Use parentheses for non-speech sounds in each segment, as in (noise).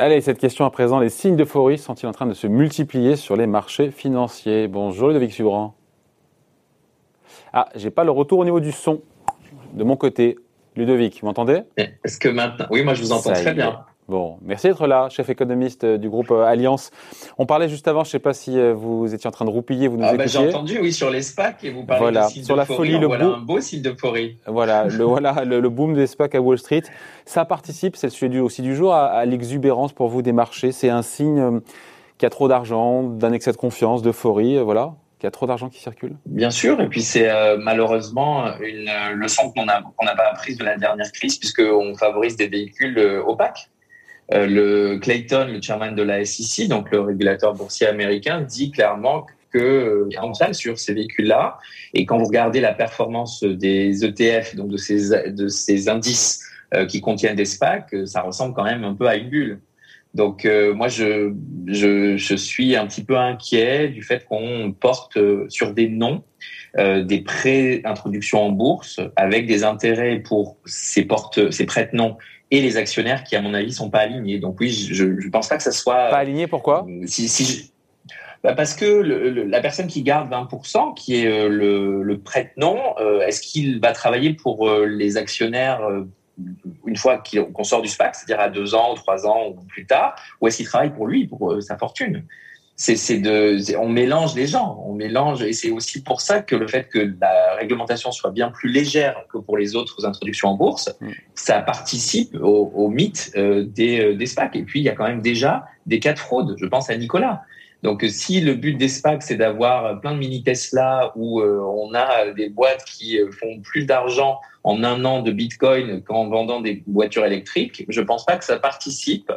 Allez, cette question à présent, les signes d'euphorie sont-ils en train de se multiplier sur les marchés financiers? Bonjour Ludovic Subran. Ah, j'ai pas le retour au niveau du son de mon côté. Ludovic, vous m'entendez? Est-ce que maintenant Oui, moi je vous entends très bien. Bon, merci d'être là, chef économiste euh, du groupe euh, Alliance. On parlait juste avant, je ne sais pas si euh, vous étiez en train de roupiller, vous nous ah bah, J'ai entendu, oui, sur les SPAC et vous parlez voilà. de sur la folie, le voilà un beau signe d'euphorie. Voilà, le, (laughs) voilà le, boom des SPAC à Wall Street. Ça participe, c'est le sujet aussi du jour, à, l'exubérance pour vous des marchés. C'est un signe qu'il y a trop d'argent, d'un excès de confiance, d'euphorie, voilà qu'il y a trop d'argent qui circule Bien sûr, et puis c'est malheureusement une leçon qu'on n'a pas apprise de la dernière crise, puisqu'on favorise des véhicules opaques. Euh, le Clayton, le chairman de la SEC, donc le régulateur boursier américain, dit clairement que y un sur ces véhicules-là. Et quand vous regardez la performance des ETF, donc de ces, de ces indices euh, qui contiennent des SPAC, euh, ça ressemble quand même un peu à une bulle. Donc moi, je, je, suis un petit peu inquiet du fait qu'on porte sur des noms des pré-introductions en bourse avec des intérêts pour ces porte, ces prête-noms et les actionnaires qui, à mon avis, sont pas alignés. Donc oui, je ne pense pas que ça soit... Pas aligné, pourquoi? euh, si, si bah parce que le, la personne qui garde 20%, qui est euh, le, le prête-nom, euh, est-ce qu'il va travailler pour les actionnaires une fois qu'on sort du SPAC, c'est-à-dire à deux ans, ou trois ans ou plus tard, ou est-ce qu'il travaille pour lui, pour sa fortune? C'est de, on mélange les gens, on mélange, et c'est aussi pour ça que le fait que la réglementation soit bien plus légère que pour les autres introductions en bourse, mm. ça participe au, mythe euh, des, euh, des SPAC. Et puis il y a quand même déjà des cas de fraude. Je pense à Nicolas. Donc, si le but des SPAC, c'est d'avoir plein de mini Tesla où euh, on a des boîtes qui font plus d'argent en un an de Bitcoin qu'en vendant des voitures électriques, je pense pas que ça participe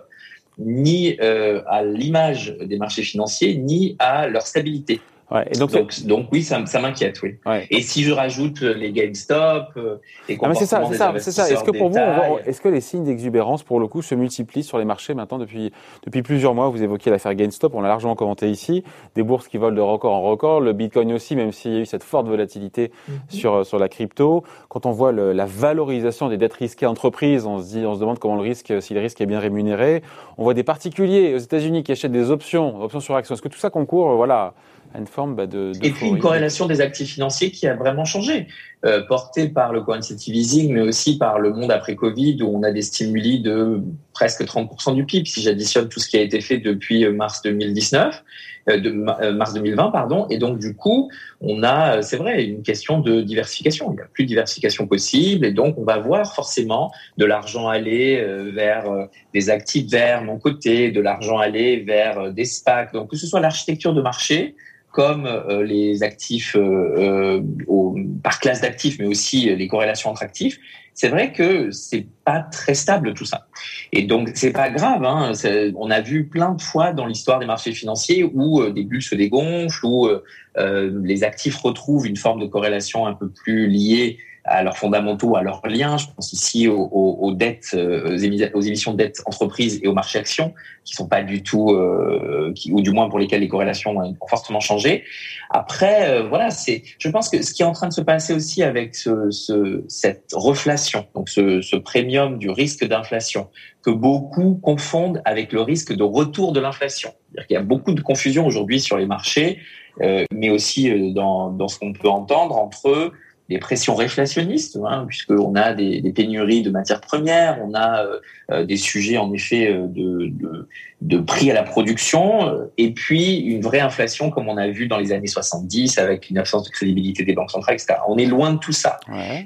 ni euh, à l'image des marchés financiers, ni à leur stabilité. Ouais, et donc, donc, oui, ça, ça m'inquiète, oui. Ouais. Et si je rajoute les GameStop, euh, les ah, c'est ça, c'est ça, c'est ça. Est-ce que pour vous, est-ce que les signes d'exubérance, pour le coup, se multiplient sur les marchés maintenant depuis depuis plusieurs mois? Vous évoquiez l'affaire GameStop, on l'a largement commenté ici. Des bourses qui volent de record en record, le Bitcoin aussi, même s'il y a eu cette forte volatilité mhm. sur sur la crypto. Quand on voit le, la valorisation des dettes risquées entreprises, on se dit, on se demande comment le risque, si le risque est bien rémunéré. On voit des particuliers aux États-Unis qui achètent des options, options sur actions. Est-ce que tout ça concourt, voilà une forme bah, de, Et puis une corrélation des actifs financiers qui a vraiment changé, euh, portée par le quantitative easing, mais aussi par le monde après Covid, où on a des stimuli de presque 30% du PIB, si j'additionne tout ce qui a été fait depuis euh, mars 2019, euh, de mars 2020, pardon. Et donc du coup, on a, c'est vrai, une question de diversification. Il n'y a plus de diversification possible, et donc on va voir forcément de l'argent aller vers des actifs verts non cotés, de l'argent aller vers des SPAC. Donc que ce soit l'architecture de marché comme euh, les actifs euh, euh, par classe d'actifs, mais aussi les corrélations entre actifs, c'est vrai que c'est pas très stable tout ça. Et donc c'est pas grave. Hein, on a vu plein de fois dans l'histoire des marchés financiers où des bulles se dégonflent, où les actifs retrouvent une forme de corrélation un peu plus liée à leurs fondamentaux, à leurs liens. Je pense ici aux, aux, dettes, euh, aux émissions de dettes entreprises et aux marchés actions, qui sont pas du tout, euh, qui, ou du moins pour lesquels les corrélations ont fortement changé. Après, euh, voilà, c'est. Je pense que ce qui est en train de se passer aussi avec ce, ce, cette reflation, donc ce, ce premium du risque d'inflation, que beaucoup confondent avec le risque de retour de l'inflation. Il y a beaucoup de confusion aujourd'hui sur les marchés, euh, mais aussi dans, dans ce qu'on peut entendre entre des pressions réflationnistes, hein, puisqu'on a des, des, pénuries de matières premières, on a euh, euh, des sujets en effet euh, de, de, de, prix à la production, et puis une vraie inflation comme on a vu dans les années 70 avec une absence de crédibilité des banques centrales, etc. On est loin de tout ça.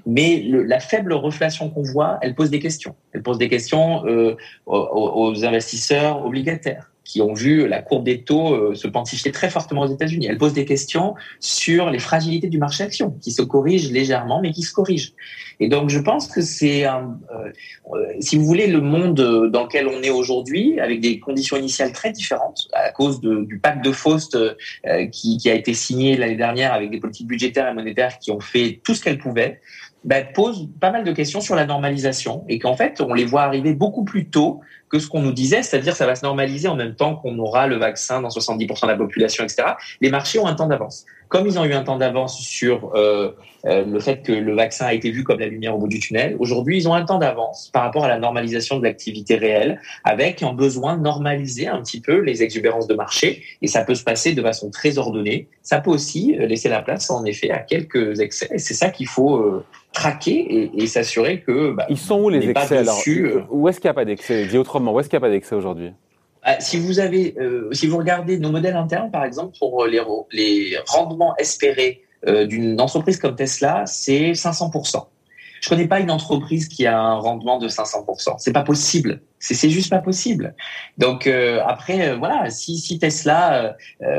Mais le, la faible reflation qu'on voit, elle pose des questions. Elle pose des questions aux, aux investisseurs obligataires qui ont vu la courbe des taux euh, se quantifier très fortement aux États-Unis. Elle pose des questions sur les fragilités du marché action, qui se corrigent légèrement, mais qui se corrigent. Et donc, je pense que c'est, euh, euh, si vous voulez, le monde dans lequel on est aujourd'hui, avec des conditions initiales très différentes, à cause du pacte de Faust qui, qui a été signé l'année dernière avec des politiques budgétaires et monétaires qui ont fait tout ce qu'elles pouvaient, bah, pose pas mal de questions sur la normalisation et qu'en fait, on les voit arriver beaucoup plus tôt que ce qu'on nous disait, c'est-à-dire ça va se normaliser en même temps qu'on aura le vaccin dans 70% de la population, etc. Les marchés ont un temps d'avance. Comme ils ont eu un temps d'avance sur euh, euh, le fait que le vaccin a été vu comme la lumière au bout du tunnel, aujourd'hui, ils ont un temps d'avance par rapport à la normalisation de l'activité réelle, avec un besoin de normaliser un petit peu les exubérances de marché. Et ça peut se passer de façon très ordonnée. Ça peut aussi laisser la place, en effet, à quelques excès. Et c'est ça qu'il faut traquer et, s'assurer que... Bah, ils sont où les excès alors Où est-ce qu'il n'y a pas d'excès? Dis autrement, où est-ce qu'il n'y a pas d'excès aujourd'hui? Si vous avez, euh, si vous regardez nos modèles internes, par exemple, pour les, rendements espérés euh, d'une entreprise comme Tesla, c'est 500%. Je connais pas une entreprise qui a un rendement de 500%. C'est pas possible. C'est juste pas possible. Donc euh, après, voilà, si, si Tesla,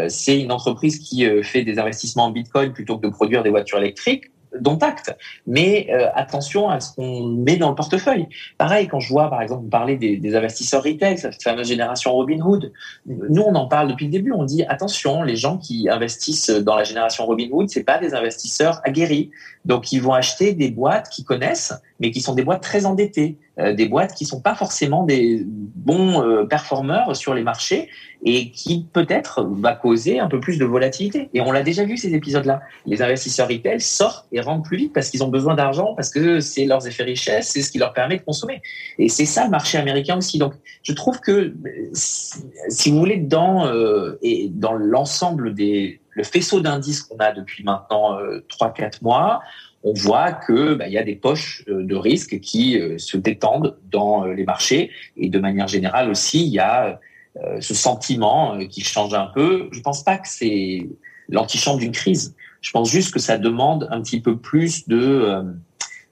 c'est une entreprise qui fait des investissements en Bitcoin plutôt que de produire des voitures électriques, dont acte. Mais euh, attention à ce qu'on met dans le portefeuille. Pareil, quand je vois, par exemple, parler des, des, investisseurs retail, cette fameuse génération Robinhood, nous, on en parle depuis le début. On dit, attention, les gens qui investissent dans la génération Robinhood, c'est pas des investisseurs aguerris. Donc, ils vont acheter des boîtes qu'ils connaissent, mais qui sont des boîtes très endettées, des boîtes qui sont pas forcément des bons euh, performeurs sur les marchés et qui peut-être va causer un peu plus de volatilité. Et on l'a déjà vu ces épisodes-là. Les investisseurs retail sortent et rentrent plus vite parce qu'ils ont besoin d'argent, parce que c'est leurs effets richesse, c'est ce qui leur permet de consommer. Et c'est ça le marché américain aussi. Donc, je trouve que si vous voulez dans euh, dans l'ensemble des le faisceau d'indices qu'on a depuis maintenant euh, trois 4 quatre mois, on voit que bah, il y a des poches euh, de risque qui se détendent dans les marchés et de manière générale aussi il y a euh, ce sentiment euh, qui change un peu. Je pense pas que c'est l'antichambre d'une crise. Je pense juste que ça demande un petit peu plus de euh,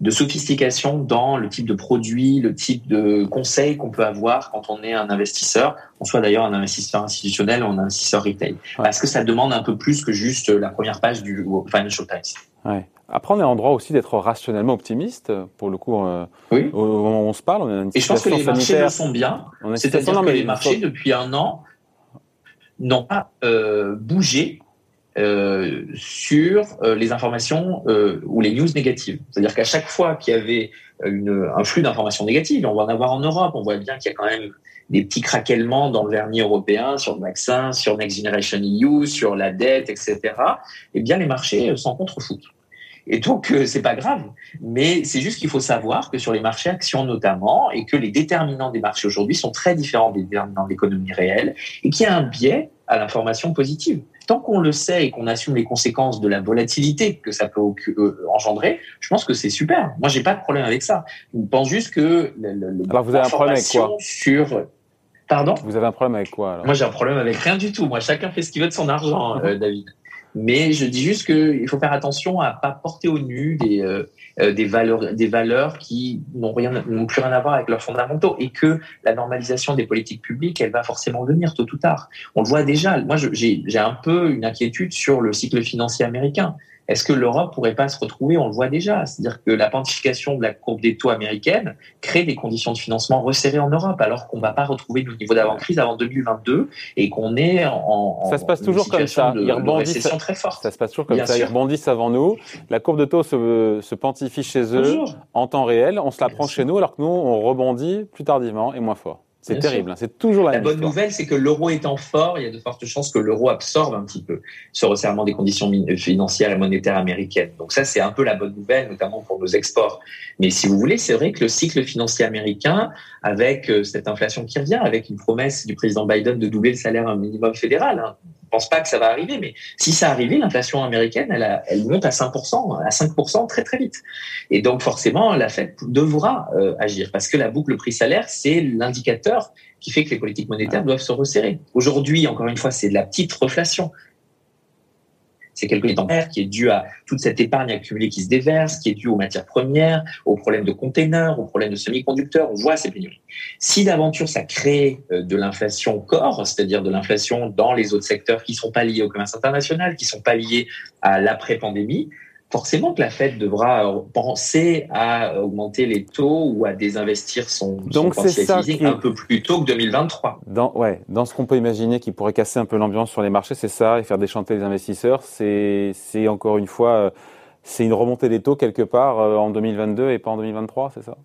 de sophistication dans le type de produit, le type de conseil qu'on peut avoir quand on est un investisseur, qu'on soit d'ailleurs un investisseur institutionnel ou un investisseur retail. Parce que ça demande un peu plus que juste la première page du Financial Times. Ouais. Après, on est en droit aussi d'être rationnellement optimiste. Pour le coup, euh, oui. au moment où on se parle, on a une Et je pense que les marchés le font bien. C'est-à-dire que les marchés, depuis un an, n'ont pas euh, bougé euh, sur les informations ou les news négatives. C'est-à-dire qu'à chaque fois qu'il y avait une, un flux d'informations négatives, on va en avoir en Europe, on voit bien qu'il y a quand même des petits craquellements dans le vernis européen sur le vaccin, sur Next Generation EU, sur la dette, etc. Eh bien, les marchés s'en contrefoutent. Et donc, euh, c'est pas grave. Mais c'est juste qu'il faut savoir que sur les marchés actions notamment, et que les déterminants des marchés aujourd'hui sont très différents des déterminants de l'économie réelle, et qu'il y a un biais à l'information positive. Tant qu'on le sait et qu'on assume les conséquences de la volatilité que ça peut euh, engendrer, je pense que c'est super. Moi, j'ai pas de problème avec ça. Je pense juste que le, le, alors vous avez un problème avec quoi? sur Pardon? Vous avez un problème avec quoi alors? Moi, j'ai un problème avec rien du tout. Moi, chacun fait ce qu'il veut de son argent, euh, (laughs) David. Mais je dis juste qu'il faut faire attention à pas porter au nu des, euh, euh, des valeurs, des valeurs qui n'ont rien, n'ont plus rien à voir avec leurs fondamentaux et que la normalisation des politiques publiques, elle va forcément venir tôt ou tard. On le voit déjà. Moi, j'ai un peu une inquiétude sur le cycle financier américain. Est-ce que l'Europe pourrait pas se retrouver On le voit déjà, c'est-à-dire que la pontification de la courbe des taux américaine crée des conditions de financement resserrées en Europe, alors qu'on va pas retrouver le niveau d'avant-crise avant 2022 et qu'on est en, ça se passe toujours comme ça. De, ils rebondissent très forte. Ça se passe toujours comme ça. Ils rebondissent avant nous. La courbe de taux se, se pontifie chez eux en temps réel. On se la prend chez nous, alors que nous on rebondit plus tardivement et moins fort. C'est terrible, hein. c'est toujours la, la bonne nouvelle, c'est que l'euro étant fort, il y a de fortes chances que l'euro absorbe un petit peu ce resserrement des conditions financières et monétaires américaines. Donc ça, c'est un peu la bonne nouvelle, notamment pour nos exports. Mais si vous voulez, c'est vrai que le cycle financier américain, avec euh, cette inflation qui revient, avec une promesse du président Biden de doubler le salaire minimum fédéral, hein, je pense pas que ça va arriver, mais si ça arrivait, l'inflation américaine, elle, elle, monte à 5%, à 5% très très vite. Et donc forcément, la Fed devra euh, agir parce que la boucle prix-salaire, c'est l'indicateur qui fait que les politiques monétaires doivent se resserrer. Aujourd'hui, encore une fois, c'est de la petite reflation. C'est quelque chose qui est dû à toute cette épargne accumulée qui se déverse, qui est dû aux matières premières, aux problèmes de containers, aux problèmes de semi-conducteurs. On voit ces pénuries. Si d'aventure ça crée euh, de l'inflation corps, c'est-à-dire de l'inflation dans les autres secteurs qui sont pas liés au commerce international, qui sont pas liés à l'après-pandémie, forcément que la Fed devra penser à augmenter les taux ou à désinvestir son, Donc son un peu plus tôt que 2023. Dans, ouais, dans ce qu'on peut imaginer qui pourrait casser un peu l'ambiance sur les marchés, c'est ça, et faire déchanter les investisseurs, c'est encore une fois, euh, c'est une remontée des taux quelque part euh, en 2022 et pas en 2023, c'est ça?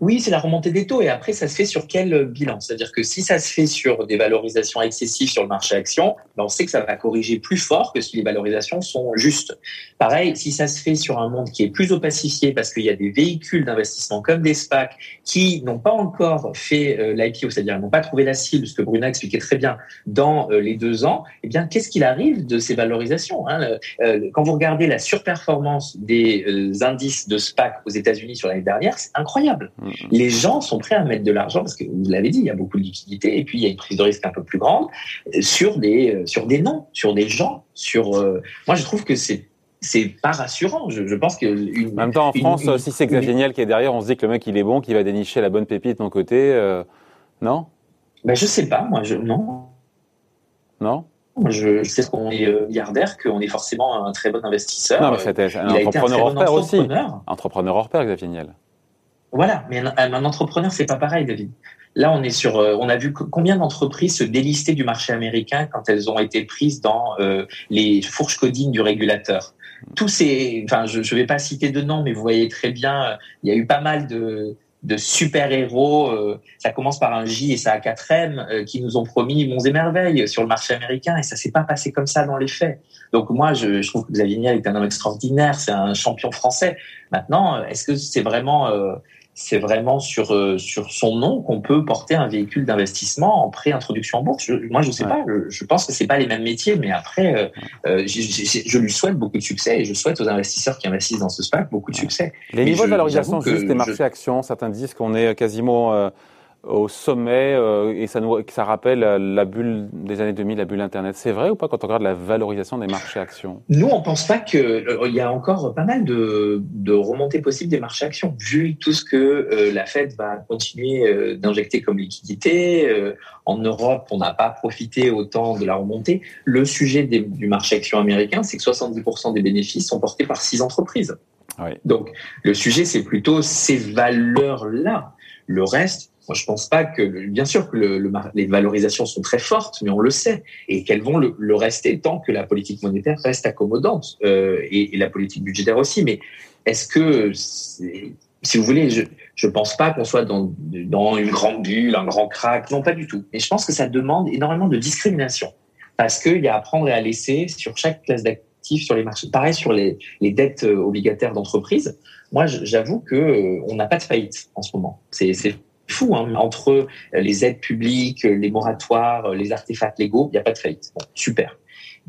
Oui, c'est la remontée des taux. Et après, ça se fait sur quel bilan? C'est-à-dire que si ça se fait sur des valorisations excessives sur le marché action, ben on sait que ça va corriger plus fort que si les valorisations sont justes. Pareil, si ça se fait sur un monde qui est plus opacifié parce qu'il y a des véhicules d'investissement comme des SPAC qui n'ont pas encore fait euh, l'IPO, c'est-à-dire n'ont pas trouvé la cible, ce que Bruna expliquait très bien, dans euh, les deux ans, eh bien, qu'est-ce qu'il arrive de ces valorisations hein? Euh, Quand vous regardez la surperformance des indices de SPAC aux États-Unis sur l'année dernière, c'est incroyable. Mm. Les gens sont prêts à mettre de l'argent parce que vous l'avez dit, il y a beaucoup de liquidités et puis il y a une prise de risque un peu plus grande euh, sur des euh, sur des noms, sur des gens, sur. Euh, moi, je trouve que c'est c'est pas rassurant. Je, pense que en même temps en France, si c'est Xavier Niel qui est derrière, on se dit que le mec il est bon, qu'il va dénicher la bonne pépite de mon côté, non? Ben je sais pas, moi je non. Non? Je sais qu'on est milliardaire, qu'on est forcément un très bon investisseur. Non, mais c'était un entrepreneur hors pair aussi. Entrepreneur hors pair, Xavier Niel. Voilà, mais un, entrepreneur, c'est pas pareil, David. Là, on est sur, euh, on a vu combien d'entreprises se délister du marché américain quand elles ont été prises dans euh, les fourches codines du régulateur. Tous ces, enfin, je ne vais pas citer de noms, mais vous voyez très bien, il y a eu pas mal de, de super-héros. Euh, ça commence par un J et ça a 4 M qui nous ont promis monts et merveilles sur le marché américain et ça s'est pas passé comme ça dans les faits. Donc moi, je, je trouve que Xavier Niel est un homme extraordinaire, c'est un champion français. Maintenant, est-ce que c'est vraiment c'est vraiment sur euh, sur son nom qu'on peut porter un véhicule d'investissement en pré-introduction en bourse. moi, je sais pas. Je, pense que c'est pas les mêmes métiers, mais après, euh, euh, je lui souhaite beaucoup de succès et je souhaite aux investisseurs qui investissent dans ce SPAC beaucoup de succès. Les niveaux de valorisation juste des marchés actions, certains disent qu'on est quasiment au sommet euh, et ça, nous, ça rappelle la bulle des années 2000, la bulle Internet. C'est vrai ou pas quand on regarde la valorisation des marchés actions? Nous, on pense pas qu'il euh, y a encore pas mal de, de remontées possibles des marchés actions, vu tout ce que euh, la Fed va continuer d'injecter comme liquidité. en Europe, on n'a pas profité autant de la remontée. Le sujet du marché action américain, c'est que 70% des bénéfices sont portés par six entreprises. Oui. Donc, le sujet, c'est plutôt ces valeurs-là. Le reste, moi, je pense pas que, bien sûr que le, les valorisations sont très fortes, mais on le sait, et qu'elles vont le, rester tant que la politique monétaire reste accommodante euh, et, la politique budgétaire aussi. Mais est-ce que, si vous voulez, je je pense pas qu'on soit dans, une grande bulle, un grand crack, non pas du tout. Mais je pense que ça demande énormément de discrimination parce qu'il y a à prendre et à laisser sur chaque classe d'actifs sur les marchés. Pareil sur les, les dettes euh, obligataires d'entreprise. Moi, j'avoue que euh, on n'a pas de faillite en ce moment. C'est fou. Hein, entre les aides publiques, les moratoires, les artefacts légaux, il n'y a pas de faillite. Bon, super.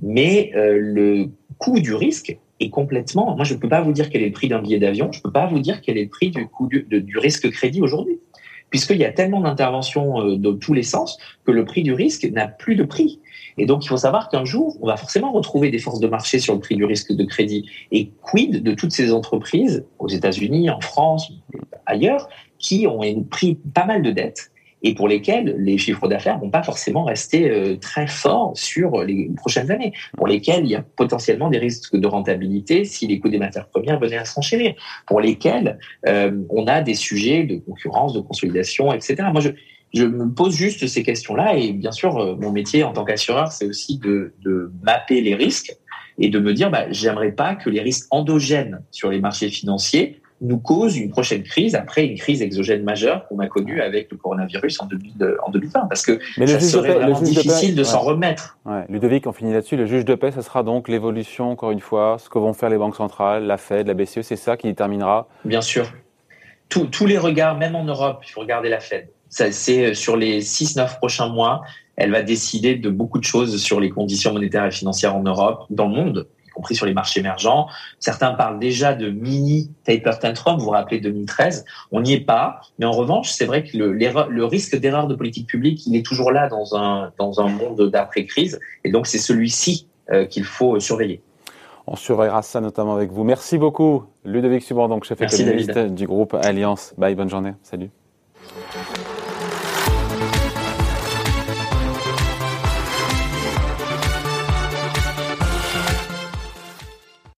Mais euh, le coût du risque est complètement. Moi, je ne peux pas vous dire quel est le prix d'un billet d'avion. Je ne peux pas vous dire quel est le prix du coût du risque crédit aujourd'hui, puisqu'il y a tellement d'interventions euh, dans tous les sens que le prix du risque n'a plus de prix. Et donc, il faut savoir qu'un jour, on va forcément retrouver des forces de marché sur le prix du risque de crédit. Et quid de toutes ces entreprises, aux États-Unis, en France, ailleurs, qui ont pris pas mal de dettes et pour lesquelles les chiffres d'affaires vont pas forcément rester euh, très forts sur les prochaines années, pour lesquelles il y a potentiellement des risques de rentabilité si les coûts des matières premières venaient à s'enchérir, pour lesquelles euh, on a des sujets de concurrence, de consolidation, etc. Moi, je, je me pose juste ces questions-là et bien sûr, euh, mon métier en tant qu'assureur, c'est aussi de, de mapper les risques et de me dire, bah, j'aimerais pas que les risques endogènes sur les marchés financiers nous cause une prochaine crise après une crise exogène majeure qu'on a connue avec le coronavirus en, 2020 parce que ça serait vraiment difficile de, s'en remettre. Ouais. Ludovic, on finit là-dessus. Le juge de paix, ce sera donc l'évolution, encore une fois, ce que vont faire les banques centrales, la Fed, la BCE, c'est ça qui déterminera Bien sûr. tous les regards, même en Europe, il faut regarder la Fed. C'est euh, sur les 6-9 prochains mois, elle va décider de beaucoup de choses sur les conditions monétaires et financières en Europe, dans le monde compris sur les marchés émergents. Certains parlent déjà de mini taper tantrum, vous vous rappelez 2013. On n'y est pas, mais en revanche, c'est vrai que le, le risque d'erreur de politique publique, il est toujours là dans un, dans un monde d'après-crise. Et donc, c'est celui-ci euh, qu'il faut surveiller. On surveillera ça notamment avec vous. Merci beaucoup, Ludovic Subordon, chef économiste du groupe Alliance. Bye, bonne journée. Salut.